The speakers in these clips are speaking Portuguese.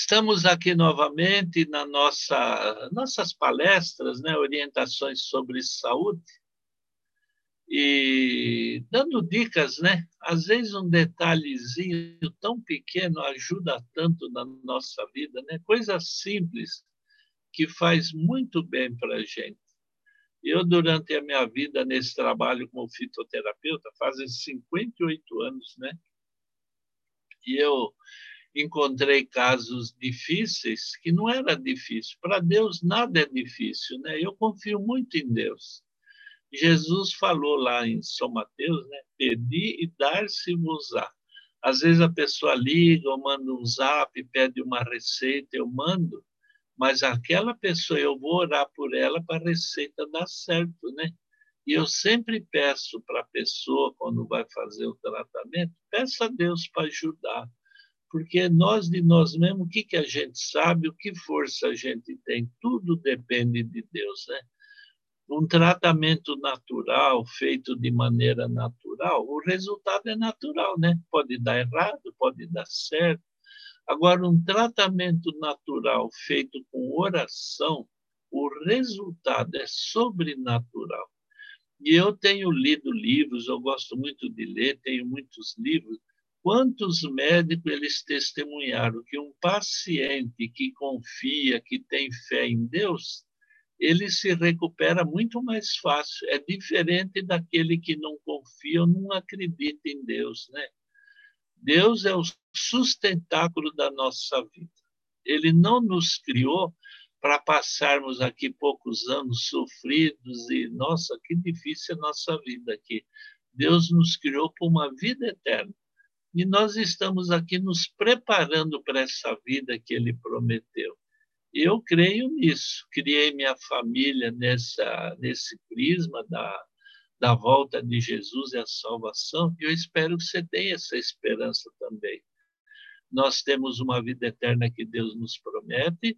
Estamos aqui novamente na nossa nossas palestras, né, orientações sobre saúde e dando dicas, né? Às vezes um detalhezinho tão pequeno ajuda tanto na nossa vida, né? Coisa simples que faz muito bem para a gente. Eu, durante a minha vida nesse trabalho como fitoterapeuta, fazem 58 anos, né? E eu encontrei casos difíceis que não era difícil. Para Deus nada é difícil, né? Eu confio muito em Deus. Jesus falou lá em São Mateus, né? Pedi e dar-se-vos-á. Às vezes a pessoa liga ou manda um zap, pede uma receita, eu mando, mas aquela pessoa, eu vou orar por ela para a receita dar certo, né? E eu sempre peço para a pessoa, quando vai fazer o tratamento, peça a Deus para ajudar porque nós de nós mesmos, o que, que a gente sabe, o que força a gente tem, tudo depende de Deus, né? Um tratamento natural, feito de maneira natural, o resultado é natural, né? Pode dar errado, pode dar certo. Agora, um tratamento natural feito com oração, o resultado é sobrenatural. E eu tenho lido livros, eu gosto muito de ler, tenho muitos livros, Quantos médicos eles testemunharam que um paciente que confia, que tem fé em Deus, ele se recupera muito mais fácil. É diferente daquele que não confia ou não acredita em Deus, né? Deus é o sustentáculo da nossa vida. Ele não nos criou para passarmos aqui poucos anos sofridos e, nossa, que difícil é a nossa vida aqui. Deus nos criou para uma vida eterna. E nós estamos aqui nos preparando para essa vida que ele prometeu. Eu creio nisso. Criei minha família nessa, nesse prisma da, da volta de Jesus e a salvação, e eu espero que você tenha essa esperança também. Nós temos uma vida eterna que Deus nos promete,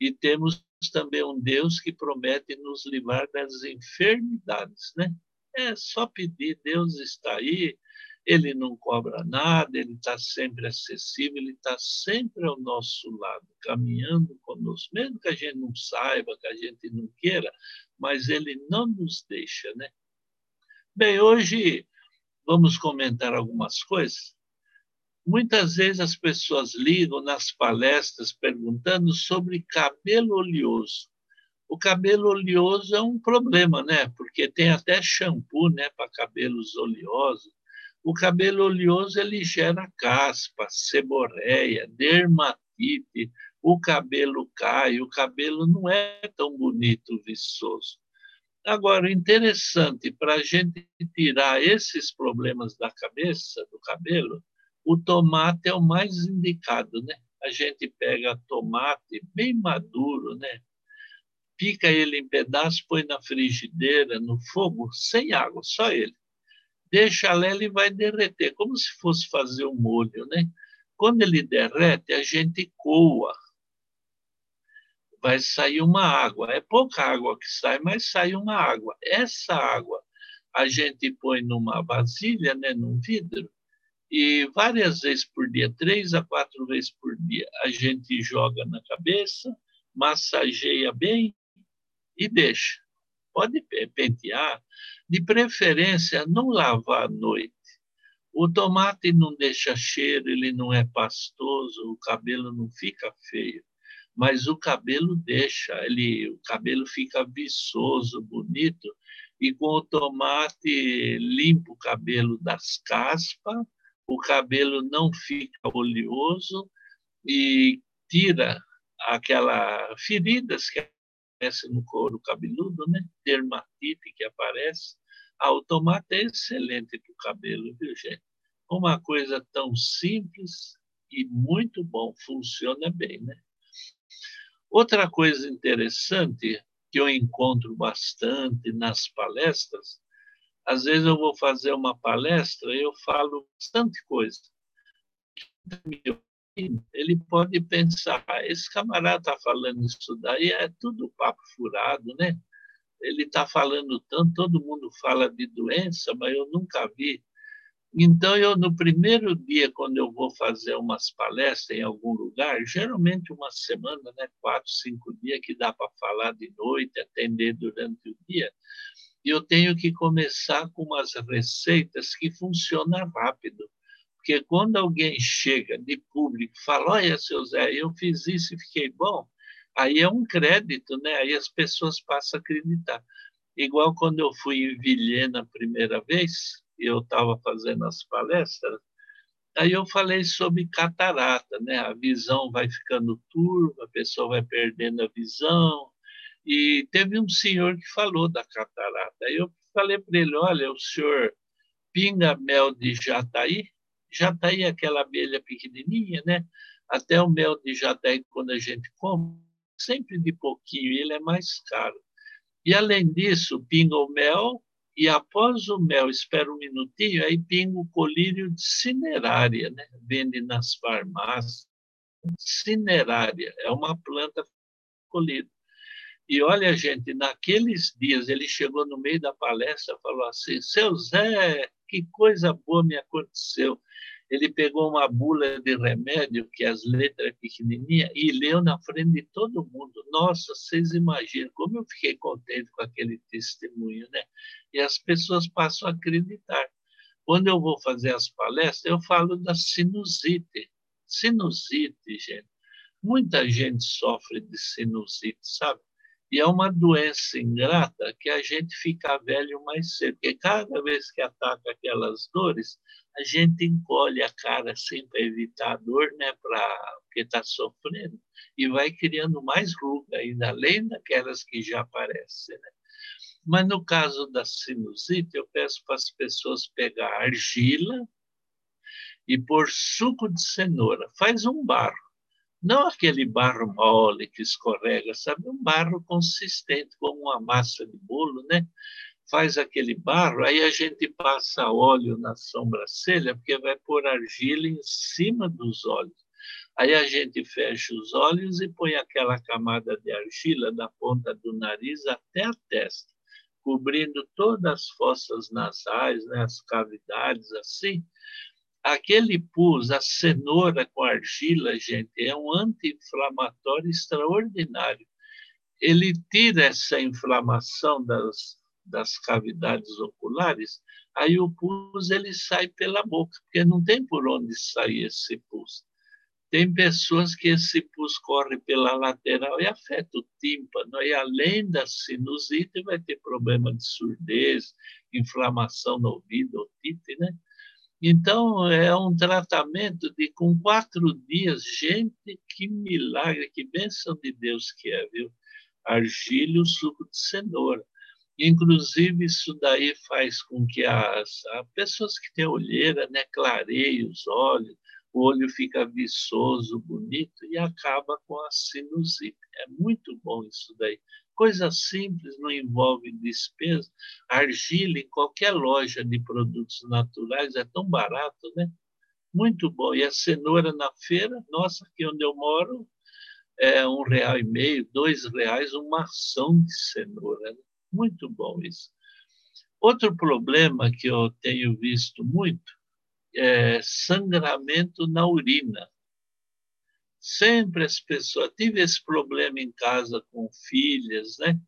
e temos também um Deus que promete nos livrar das enfermidades, né? É só pedir, Deus está aí, ele não cobra nada, ele está sempre acessível, ele está sempre ao nosso lado, caminhando conosco, mesmo que a gente não saiba, que a gente não queira, mas ele não nos deixa, né? Bem, hoje vamos comentar algumas coisas. Muitas vezes as pessoas ligam nas palestras perguntando sobre cabelo oleoso. O cabelo oleoso é um problema, né? Porque tem até shampoo, né, para cabelos oleosos o cabelo oleoso ele gera caspa, seborreia, dermatite, o cabelo cai, o cabelo não é tão bonito, viçoso. Agora, interessante, para a gente tirar esses problemas da cabeça, do cabelo, o tomate é o mais indicado, né? A gente pega tomate bem maduro, né? Pica ele em pedaços, põe na frigideira, no fogo, sem água, só ele deixa lá, ele vai derreter, como se fosse fazer um molho, né? Quando ele derrete, a gente coa. Vai sair uma água. É pouca água que sai, mas sai uma água. Essa água a gente põe numa vasilha, né, num vidro, e várias vezes por dia, três a quatro vezes por dia, a gente joga na cabeça, massageia bem e deixa. Pode pentear, de preferência, não lavar à noite. O tomate não deixa cheiro, ele não é pastoso, o cabelo não fica feio, mas o cabelo deixa, ele, o cabelo fica viçoso, bonito, e com o tomate limpa o cabelo das caspas, o cabelo não fica oleoso e tira aquelas feridas que aparece no couro cabeludo, né? dermatite que aparece. Ah, o tomate é excelente para o cabelo, viu, gente? Uma coisa tão simples e muito bom, funciona bem, né? Outra coisa interessante que eu encontro bastante nas palestras, às vezes eu vou fazer uma palestra e eu falo bastante coisa ele pode pensar, esse camarada está falando isso daí, é tudo papo furado, né? Ele está falando tanto, todo mundo fala de doença, mas eu nunca vi Então, eu, no primeiro dia, quando eu vou fazer umas palestras em algum lugar, geralmente uma semana, né, quatro, cinco dias, que dá para falar de noite, atender durante o dia, eu tenho que começar com umas receitas que funcionam rápido. Porque quando alguém chega de público e fala, olha, seu Zé, eu fiz isso e fiquei bom, aí é um crédito, né? aí as pessoas passam a acreditar. Igual quando eu fui em Vilhena a primeira vez, eu estava fazendo as palestras, aí eu falei sobre catarata, né? A visão vai ficando turva, a pessoa vai perdendo a visão. E teve um senhor que falou da catarata. Aí eu falei para ele: olha, o senhor pinga mel de jataí? Jataí é aquela abelha pequenininha, né? Até o mel de jataí, quando a gente come, sempre de pouquinho, ele é mais caro. E, além disso, pinga o mel e após o mel, espera um minutinho, aí pinga o colírio de cinerária, né? vende nas farmácias. Cinerária é uma planta colhida. E olha, gente, naqueles dias ele chegou no meio da palestra falou assim: Seu Zé, que coisa boa me aconteceu ele pegou uma bula de remédio, que as letras pequenininhas, e leu na frente de todo mundo. Nossa, vocês imaginam como eu fiquei contente com aquele testemunho, né? E as pessoas passam a acreditar. Quando eu vou fazer as palestras, eu falo da sinusite. Sinusite, gente. Muita gente sofre de sinusite, sabe? E é uma doença ingrata que a gente fica velho mais cedo, porque cada vez que ataca aquelas dores, a gente encolhe a cara assim para evitar a dor, né? Pra, porque está sofrendo, e vai criando mais ruga ainda, além daquelas que já aparecem, né? Mas no caso da sinusite, eu peço para as pessoas pegar argila e pôr suco de cenoura. Faz um barro. Não aquele barro mole que escorrega, sabe? Um barro consistente, como uma massa de bolo, né? faz aquele barro, aí a gente passa óleo na sobrancelha, porque vai pôr argila em cima dos olhos. Aí a gente fecha os olhos e põe aquela camada de argila da ponta do nariz até a testa, cobrindo todas as fossas nasais, né, as cavidades, assim. Aquele pus, a cenoura com argila, gente, é um anti-inflamatório extraordinário. Ele tira essa inflamação das das cavidades oculares, aí o pus ele sai pela boca, porque não tem por onde sair esse pus. Tem pessoas que esse pus corre pela lateral e afeta o tímpano, e além da sinusite, vai ter problema de surdez, inflamação no ouvido, otite, né? Então, é um tratamento de, com quatro dias, gente, que milagre, que bênção de Deus que é, viu? Argila o suco de cenoura. Inclusive, isso daí faz com que as, as pessoas que têm olheira né, clareiem os olhos, o olho fica viçoso, bonito e acaba com a sinusite. É muito bom isso daí. Coisa simples, não envolve despesa. Argila em qualquer loja de produtos naturais é tão barato, né? Muito bom. E a cenoura na feira, nossa, aqui onde eu moro, é um real e meio, dois reais uma ação de cenoura. Né? Muito bom isso. Outro problema que eu tenho visto muito é sangramento na urina. Sempre as pessoas. Tive esse problema em casa com filhas, né?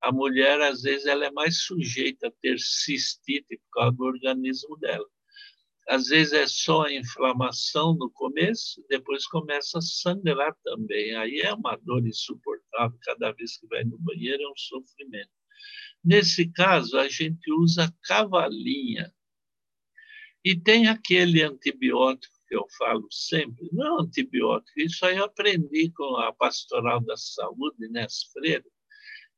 A mulher, às vezes, ela é mais sujeita a ter cistite por causa do organismo dela. Às vezes é só a inflamação no começo, depois começa a sangrar também. Aí é uma dor insuportável, cada vez que vai no banheiro é um sofrimento. Nesse caso, a gente usa cavalinha. E tem aquele antibiótico que eu falo sempre, não é antibiótico, isso aí eu aprendi com a Pastoral da Saúde, né, as freiras,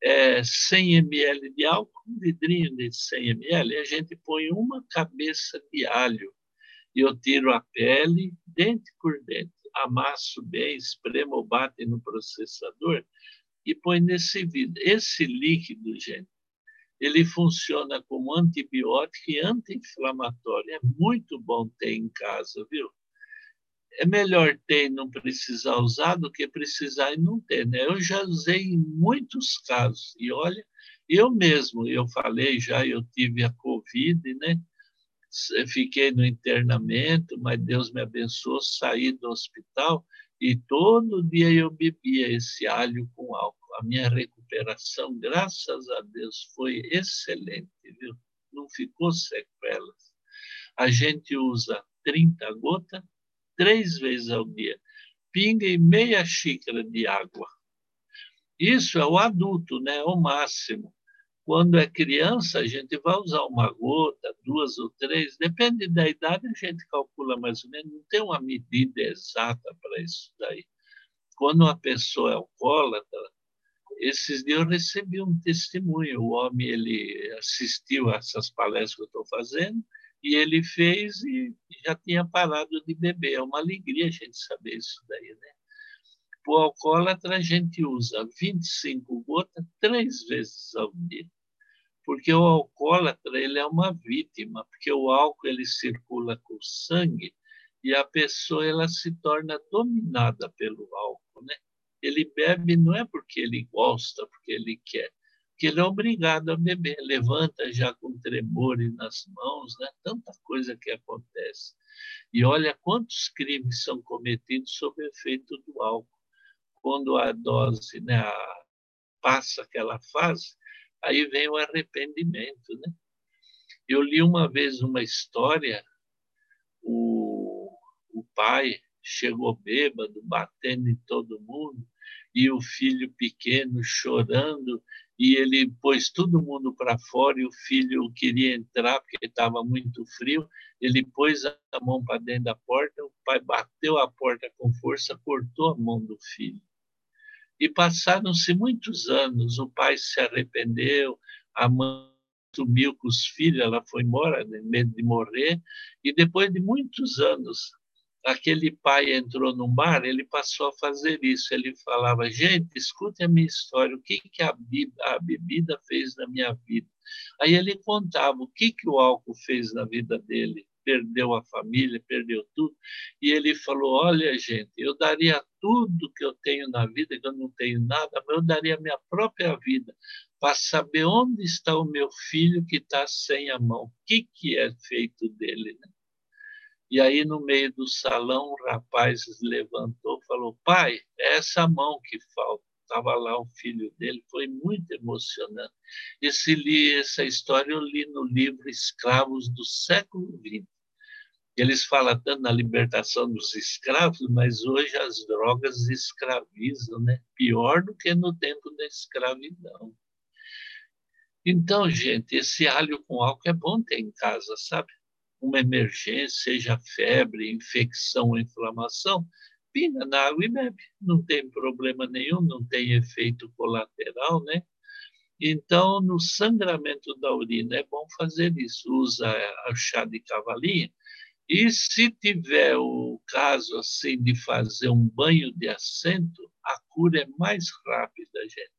é 100 ml de álcool, um vidrinho de 100 ml, e a gente põe uma cabeça de alho, e eu tiro a pele, dente por dente, amasso bem, espremo, bate no processador e põe nesse vidro. Esse líquido, gente, ele funciona como antibiótico e anti-inflamatório. É muito bom ter em casa, viu? É melhor ter e não precisar usar do que precisar e não ter, né? Eu já usei em muitos casos. E olha, eu mesmo, eu falei já, eu tive a Covid, né? fiquei no internamento, mas Deus me abençoou, saí do hospital e todo dia eu bebia esse alho com álcool. A minha recuperação, graças a Deus, foi excelente, viu? Não ficou sequelas. A gente usa 30 gotas três vezes ao dia. Pinga em meia xícara de água. Isso é o adulto, né? O máximo. Quando é criança, a gente vai usar uma gota, duas ou três, depende da idade, a gente calcula mais ou menos, não tem uma medida exata para isso daí. Quando uma pessoa é alcoólatra, esses dias eu recebi um testemunho, o homem ele assistiu a essas palestras que eu estou fazendo, e ele fez e já tinha parado de beber. É uma alegria a gente saber isso daí, né? O alcoólatra a gente usa 25 gotas três vezes ao dia porque o alcoólatra ele é uma vítima, porque o álcool ele circula com o sangue e a pessoa ela se torna dominada pelo álcool, né? Ele bebe não é porque ele gosta, porque ele quer, porque ele é obrigado a beber. Levanta já com tremores nas mãos, né? Tanta coisa que acontece. E olha quantos crimes são cometidos sob efeito do álcool. Quando a dose, né, a, passa aquela fase, aí vem o arrependimento, né? Eu li uma vez uma história, o, o pai chegou bêbado, batendo em todo mundo, e o filho pequeno chorando, e ele pôs todo mundo para fora, e o filho queria entrar porque estava muito frio, ele pôs a mão para dentro da porta, o pai bateu a porta com força, cortou a mão do filho. E passaram-se muitos anos, o pai se arrependeu, a mãe sumiu com os filhos, ela foi embora, né, medo de morrer, e depois de muitos anos, aquele pai entrou num bar, ele passou a fazer isso. Ele falava: Gente, escute a minha história, o que, que a, a bebida fez na minha vida. Aí ele contava o que, que o álcool fez na vida dele perdeu a família, perdeu tudo. E ele falou: Olha, gente, eu daria tudo que eu tenho na vida, que eu não tenho nada, mas eu daria a minha própria vida para saber onde está o meu filho que está sem a mão. O que, que é feito dele? Né? E aí, no meio do salão, o rapaz levantou e falou: Pai, é essa mão que falta estava lá o filho dele, foi muito emocionante. Esse li, essa história eu li no livro Escravos do século XX. Eles falam tanto na libertação dos escravos, mas hoje as drogas escravizam, né? Pior do que no tempo da escravidão. Então, gente, esse alho com álcool é bom ter em casa, sabe? Uma emergência, seja febre, infecção inflamação, pinga na água e bebe. Não tem problema nenhum, não tem efeito colateral, né? Então, no sangramento da urina é bom fazer isso. Usa a chá de cavalinha e se tiver o caso assim de fazer um banho de assento, a cura é mais rápida, gente.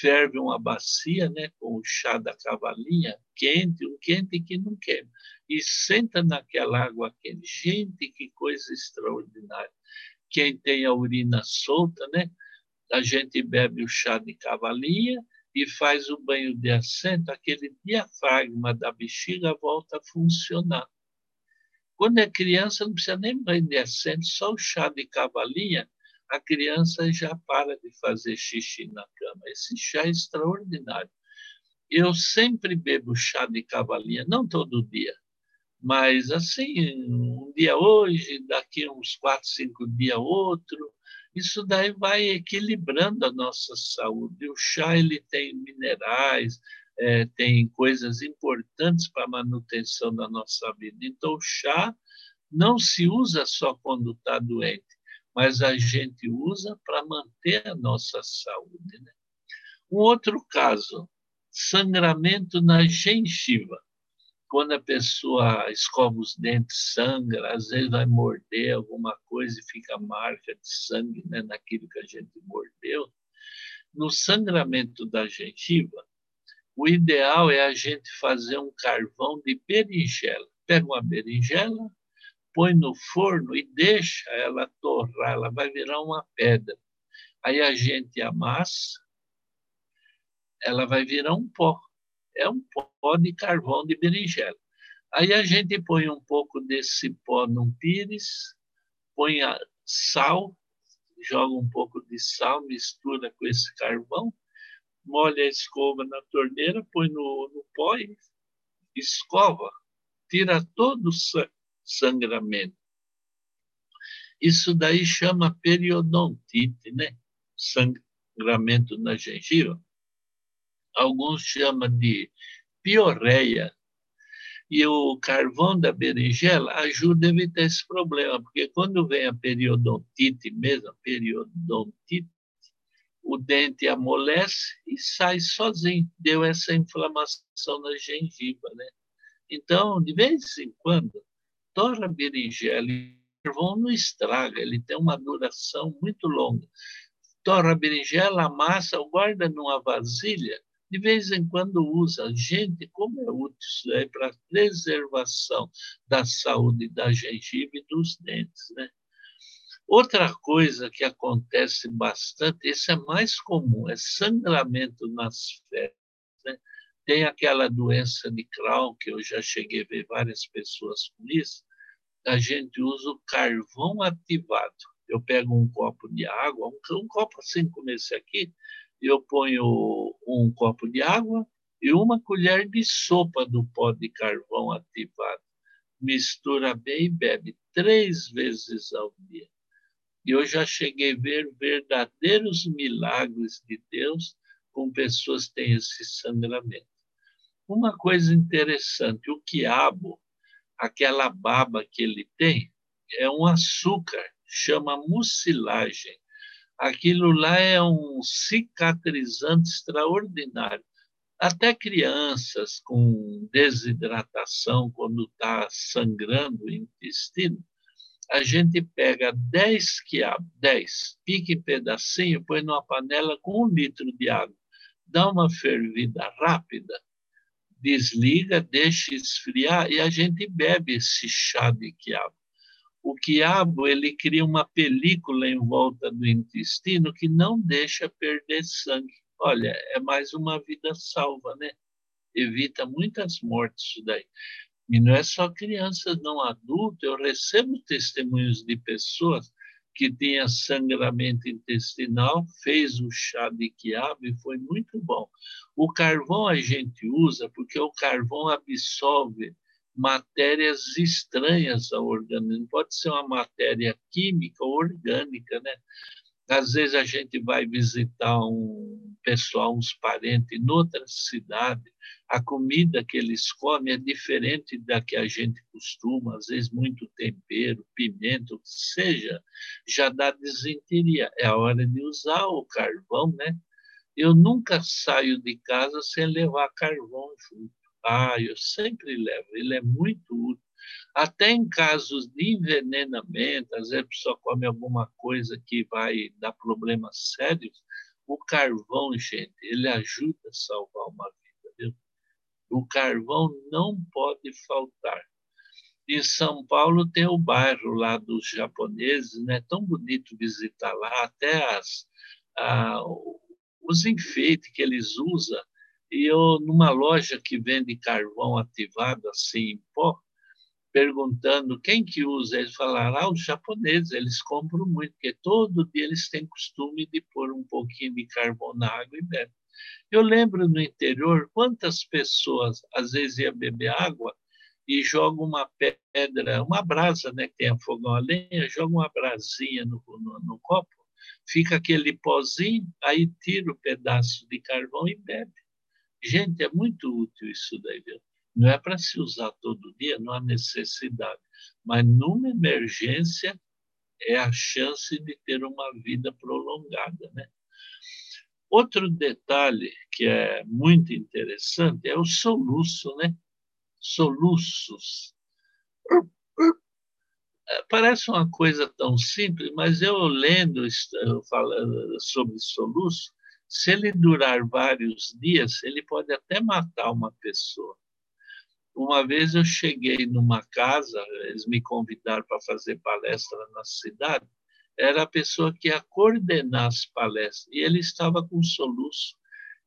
Ferve uma bacia, né, com o chá da cavalinha quente, um quente que não queima, e senta naquela água quente. Gente, que coisa extraordinária. Quem tem a urina solta, né, a gente bebe o chá de cavalinha e faz o banho de assento, aquele diafragma da bexiga volta a funcionar. Quando é criança, não precisa nem banho de assento, só o chá de cavalinha, a criança já para de fazer xixi na cama. Esse chá é extraordinário. Eu sempre bebo chá de cavalinha, não todo dia, mas assim, um dia hoje, daqui uns quatro, cinco dias outro. Isso daí vai equilibrando a nossa saúde. O chá ele tem minerais, é, tem coisas importantes para a manutenção da nossa vida. Então, o chá não se usa só quando está doente, mas a gente usa para manter a nossa saúde. Né? Um outro caso, sangramento na gengiva. Quando a pessoa escova os dentes, sangra, às vezes vai morder alguma coisa e fica marca de sangue né, naquilo que a gente mordeu. No sangramento da gengiva, o ideal é a gente fazer um carvão de berinjela. Pega uma berinjela, põe no forno e deixa ela torrar, ela vai virar uma pedra. Aí a gente amassa, ela vai virar um pó. É um pó de carvão de berinjela. Aí a gente põe um pouco desse pó num pires, põe sal, joga um pouco de sal, mistura com esse carvão, molha a escova na torneira, põe no, no pó e escova, tira todo o sangramento. Isso daí chama periodontite, né? Sangramento na gengiva. Alguns chamam de piorreia. E o carvão da berinjela ajuda a evitar esse problema, porque quando vem a periodontite mesmo, a periodontite, o dente amolece e sai sozinho. Deu essa inflamação na gengiva, né? Então, de vez em quando, torra a berinjela e o carvão não estraga, ele tem uma duração muito longa. Torra a berinjela, amassa, guarda numa vasilha de vez em quando usa. Gente, como é útil isso aí para preservação da saúde da gengiva e dos dentes, né? Outra coisa que acontece bastante, isso é mais comum, é sangramento nas fezes. Né? Tem aquela doença de Crohn, que eu já cheguei a ver várias pessoas com isso, a gente usa o carvão ativado. Eu pego um copo de água, um, um copo assim como esse aqui, eu ponho um copo de água e uma colher de sopa do pó de carvão ativado. Mistura bem e bebe três vezes ao dia. E eu já cheguei a ver verdadeiros milagres de Deus com pessoas que têm esse sangramento. Uma coisa interessante, o quiabo, aquela baba que ele tem, é um açúcar, chama mucilagem aquilo lá é um cicatrizante extraordinário. Até crianças com desidratação, quando está sangrando o intestino, a gente pega 10 quiabos, 10, pique pedacinho, põe numa panela com um litro de água, dá uma fervida rápida, desliga, deixa esfriar e a gente bebe esse chá de quiabo o quiabo ele cria uma película em volta do intestino que não deixa perder sangue. Olha, é mais uma vida salva, né? Evita muitas mortes isso daí. E não é só crianças, não adultos. Eu recebo testemunhos de pessoas que tinham sangramento intestinal, fez o chá de quiabo e foi muito bom. O carvão a gente usa porque o carvão absorve matérias estranhas ao organismo. Pode ser uma matéria química ou orgânica, né? Às vezes a gente vai visitar um pessoal, uns parentes, em outra cidade, a comida que eles comem é diferente da que a gente costuma, às vezes muito tempero, pimenta, o que seja, já dá desinteria. É a hora de usar o carvão, né? Eu nunca saio de casa sem levar carvão junto. Eu sempre levo, ele é muito útil. Até em casos de envenenamento, às vezes a pessoa come alguma coisa que vai dar problemas sérios, o carvão, gente, ele ajuda a salvar uma vida. Viu? O carvão não pode faltar. Em São Paulo tem o bairro lá dos japoneses, né? Tão bonito visitar lá, até as, ah, os enfeites que eles usam e eu, numa loja que vende carvão ativado assim em pó, perguntando quem que usa, eles falaram, ah, os japoneses, eles compram muito, porque todo dia eles têm costume de pôr um pouquinho de carvão na água e bebem. Eu lembro no interior quantas pessoas às vezes iam beber água e jogam uma pedra, uma brasa, né, que tem a fogão a lenha, jogam uma brasinha no, no, no copo, fica aquele pozinho, aí tira o pedaço de carvão e bebe. Gente, é muito útil isso daí, viu? Não é para se usar todo dia, não há necessidade. Mas numa emergência é a chance de ter uma vida prolongada, né? Outro detalhe que é muito interessante é o soluço, né? Soluços. É, parece uma coisa tão simples, mas eu lendo eu falando sobre soluço, se ele durar vários dias, ele pode até matar uma pessoa. Uma vez eu cheguei numa casa, eles me convidaram para fazer palestra na cidade, era a pessoa que ia coordenar as palestras, e ele estava com soluço.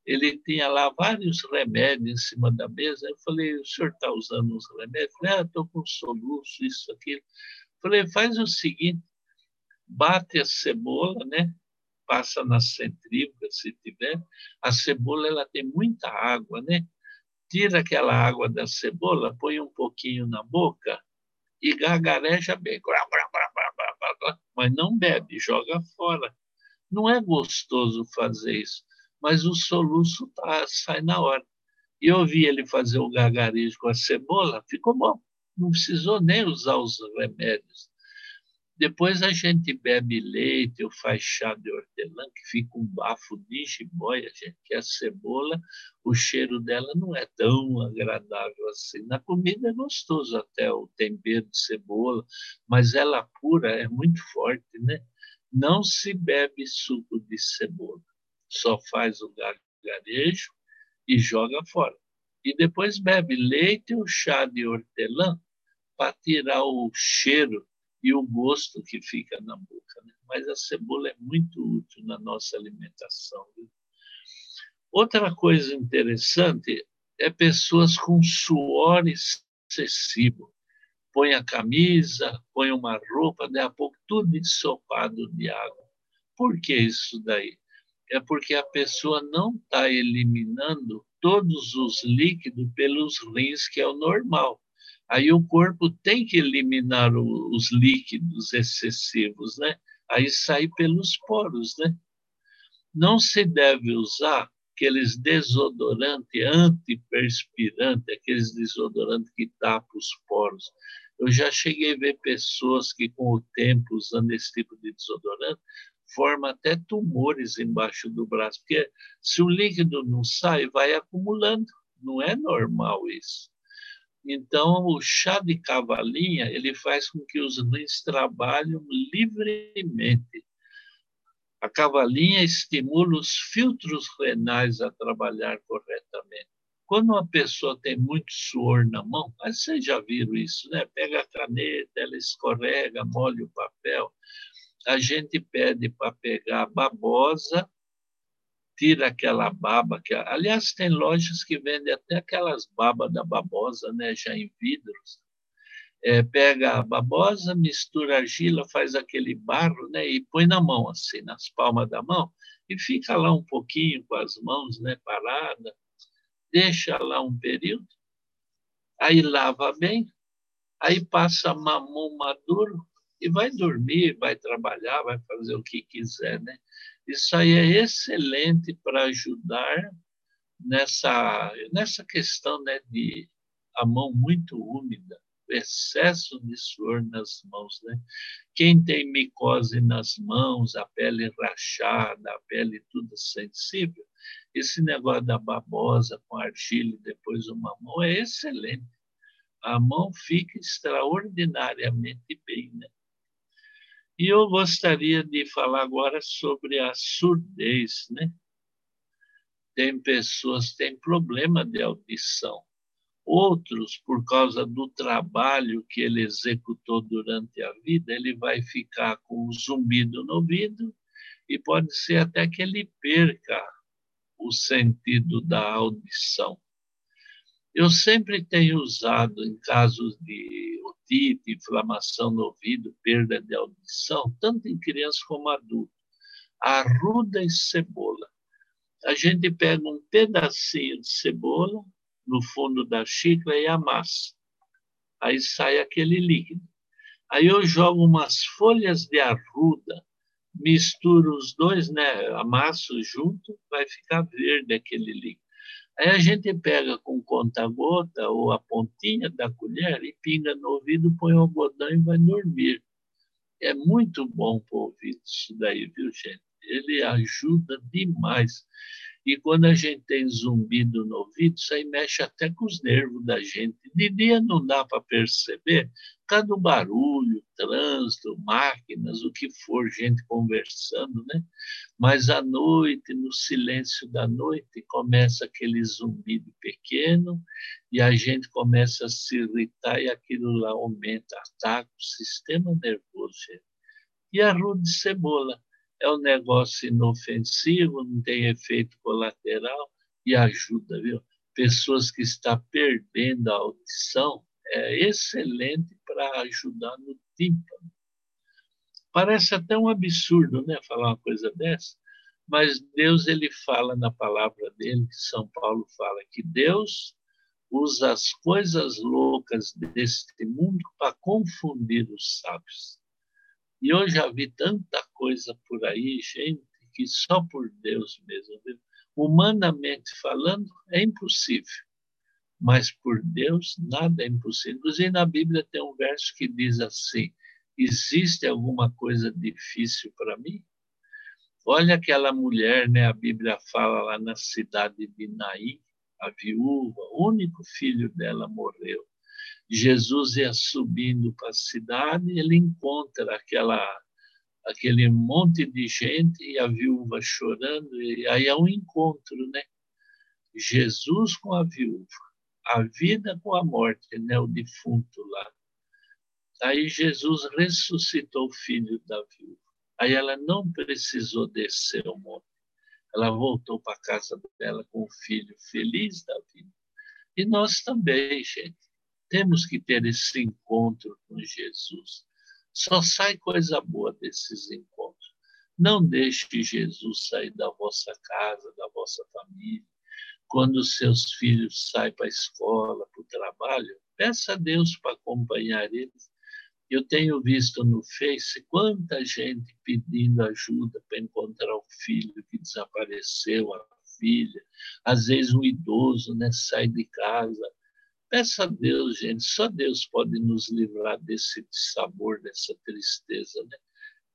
ele tinha lá vários remédios em cima da mesa. Eu falei, o senhor está usando os remédios? Eu falei, ah, estou com soluço, isso, aquilo. Eu falei, faz o seguinte, bate a cebola, né? Passa na centrífuga, se tiver. A cebola ela tem muita água, né? Tira aquela água da cebola, põe um pouquinho na boca e gargareja bem. Mas não bebe, joga fora. Não é gostoso fazer isso mas o soluço tá, sai na hora. E eu vi ele fazer o gargarejo com a cebola, ficou bom. Não precisou nem usar os remédios. Depois a gente bebe leite ou faz chá de hortelã, que fica um bafo de jiboia, gente, que a cebola, o cheiro dela não é tão agradável assim. Na comida é gostoso até o tempero de cebola, mas ela pura é muito forte, né? Não se bebe suco de cebola só faz o gargarejo e joga fora. E depois bebe leite ou chá de hortelã para tirar o cheiro e o gosto que fica na boca. Né? Mas a cebola é muito útil na nossa alimentação. Outra coisa interessante é pessoas com suor excessivo. Põe a camisa, põe uma roupa, daí a pouco tudo ensopado de água. Por que isso daí? é porque a pessoa não está eliminando todos os líquidos pelos rins, que é o normal. Aí o corpo tem que eliminar os líquidos excessivos, né? Aí sai pelos poros, né? Não se deve usar aqueles desodorantes antiperspirantes, aqueles desodorantes que tapam os poros. Eu já cheguei a ver pessoas que, com o tempo, usando esse tipo de desodorante, forma até tumores embaixo do braço, porque se o líquido não sai, vai acumulando. Não é normal isso. Então, o chá de cavalinha ele faz com que os rins trabalhem livremente. A cavalinha estimula os filtros renais a trabalhar corretamente. Quando uma pessoa tem muito suor na mão, mas vocês já viram isso, né? Pega a caneta, ela escorrega, molha o papel a gente pede para pegar babosa, tira aquela baba, que aliás tem lojas que vendem até aquelas babas da babosa, né, já em vidros. É, pega a babosa, mistura argila, faz aquele barro, né, e põe na mão assim, nas palmas da mão, e fica lá um pouquinho com as mãos, né, parada, deixa lá um período, aí lava bem, aí passa mamão maduro, e vai dormir, vai trabalhar, vai fazer o que quiser, né? Isso aí é excelente para ajudar nessa nessa questão, né, de a mão muito úmida, excesso de suor nas mãos, né? Quem tem micose nas mãos, a pele rachada, a pele tudo sensível, esse negócio da babosa com argila e depois uma mão é excelente. A mão fica extraordinariamente bem, né? E eu gostaria de falar agora sobre a surdez, né? Tem pessoas que têm problema de audição. Outros, por causa do trabalho que ele executou durante a vida, ele vai ficar com um zumbido no ouvido e pode ser até que ele perca o sentido da audição. Eu sempre tenho usado, em casos de otite, inflamação no ouvido, perda de audição, tanto em crianças como adultos, arruda e cebola. A gente pega um pedacinho de cebola no fundo da xícara e amassa. Aí sai aquele líquido. Aí eu jogo umas folhas de arruda, misturo os dois, né, amasso junto, vai ficar verde aquele líquido. Aí a gente pega com conta-gota ou a pontinha da colher e pinga no ouvido, põe o algodão e vai dormir. É muito bom para o ouvido isso daí, viu, gente? Ele ajuda demais. E quando a gente tem zumbido no ouvido, isso aí mexe até com os nervos da gente. De dia não dá para perceber, por causa do barulho, trânsito, máquinas, o que for, gente conversando, né? Mas à noite, no silêncio da noite, começa aquele zumbido pequeno e a gente começa a se irritar e aquilo lá aumenta, ataca o sistema nervoso, gente. E a rude cebola é um negócio inofensivo, não tem efeito colateral e ajuda, viu? Pessoas que estão perdendo a audição, é excelente para ajudar no tímpano. Parece até um absurdo, né, falar uma coisa dessa, mas Deus ele fala na palavra dele, São Paulo fala que Deus usa as coisas loucas deste mundo para confundir os sábios. E eu já vi tanta coisa por aí, gente, que só por Deus mesmo, humanamente falando, é impossível. Mas por Deus, nada é impossível. Inclusive, na Bíblia tem um verso que diz assim: Existe alguma coisa difícil para mim? Olha aquela mulher, né? A Bíblia fala lá na cidade de Naim, a viúva, o único filho dela morreu. Jesus ia subindo para a cidade, ele encontra aquela aquele monte de gente e a viúva chorando, e aí é um encontro, né? Jesus com a viúva, a vida com a morte, né? O defunto lá. Aí Jesus ressuscitou o filho da viúva. Aí ela não precisou descer o monte. Ela voltou para a casa dela com o filho feliz da vida. E nós também, gente, temos que ter esse encontro com Jesus. Só sai coisa boa desses encontros. Não deixe Jesus sair da vossa casa, da vossa família. Quando seus filhos saem para a escola, para o trabalho, peça a Deus para acompanhar eles eu tenho visto no Face quanta gente pedindo ajuda para encontrar o filho que desapareceu, a filha. Às vezes um idoso né, sai de casa. Peça a Deus, gente, só Deus pode nos livrar desse sabor, dessa tristeza. Né?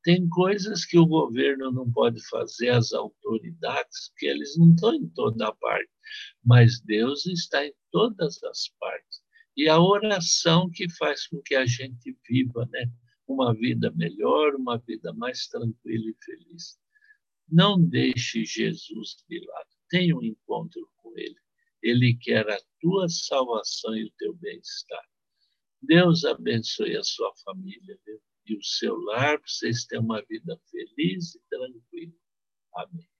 Tem coisas que o governo não pode fazer, as autoridades, porque eles não estão em toda parte, mas Deus está em todas as partes. E a oração que faz com que a gente viva né? uma vida melhor, uma vida mais tranquila e feliz. Não deixe Jesus de lado. Tenha um encontro com Ele. Ele quer a tua salvação e o teu bem-estar. Deus abençoe a sua família viu? e o seu lar, para vocês terem uma vida feliz e tranquila. Amém.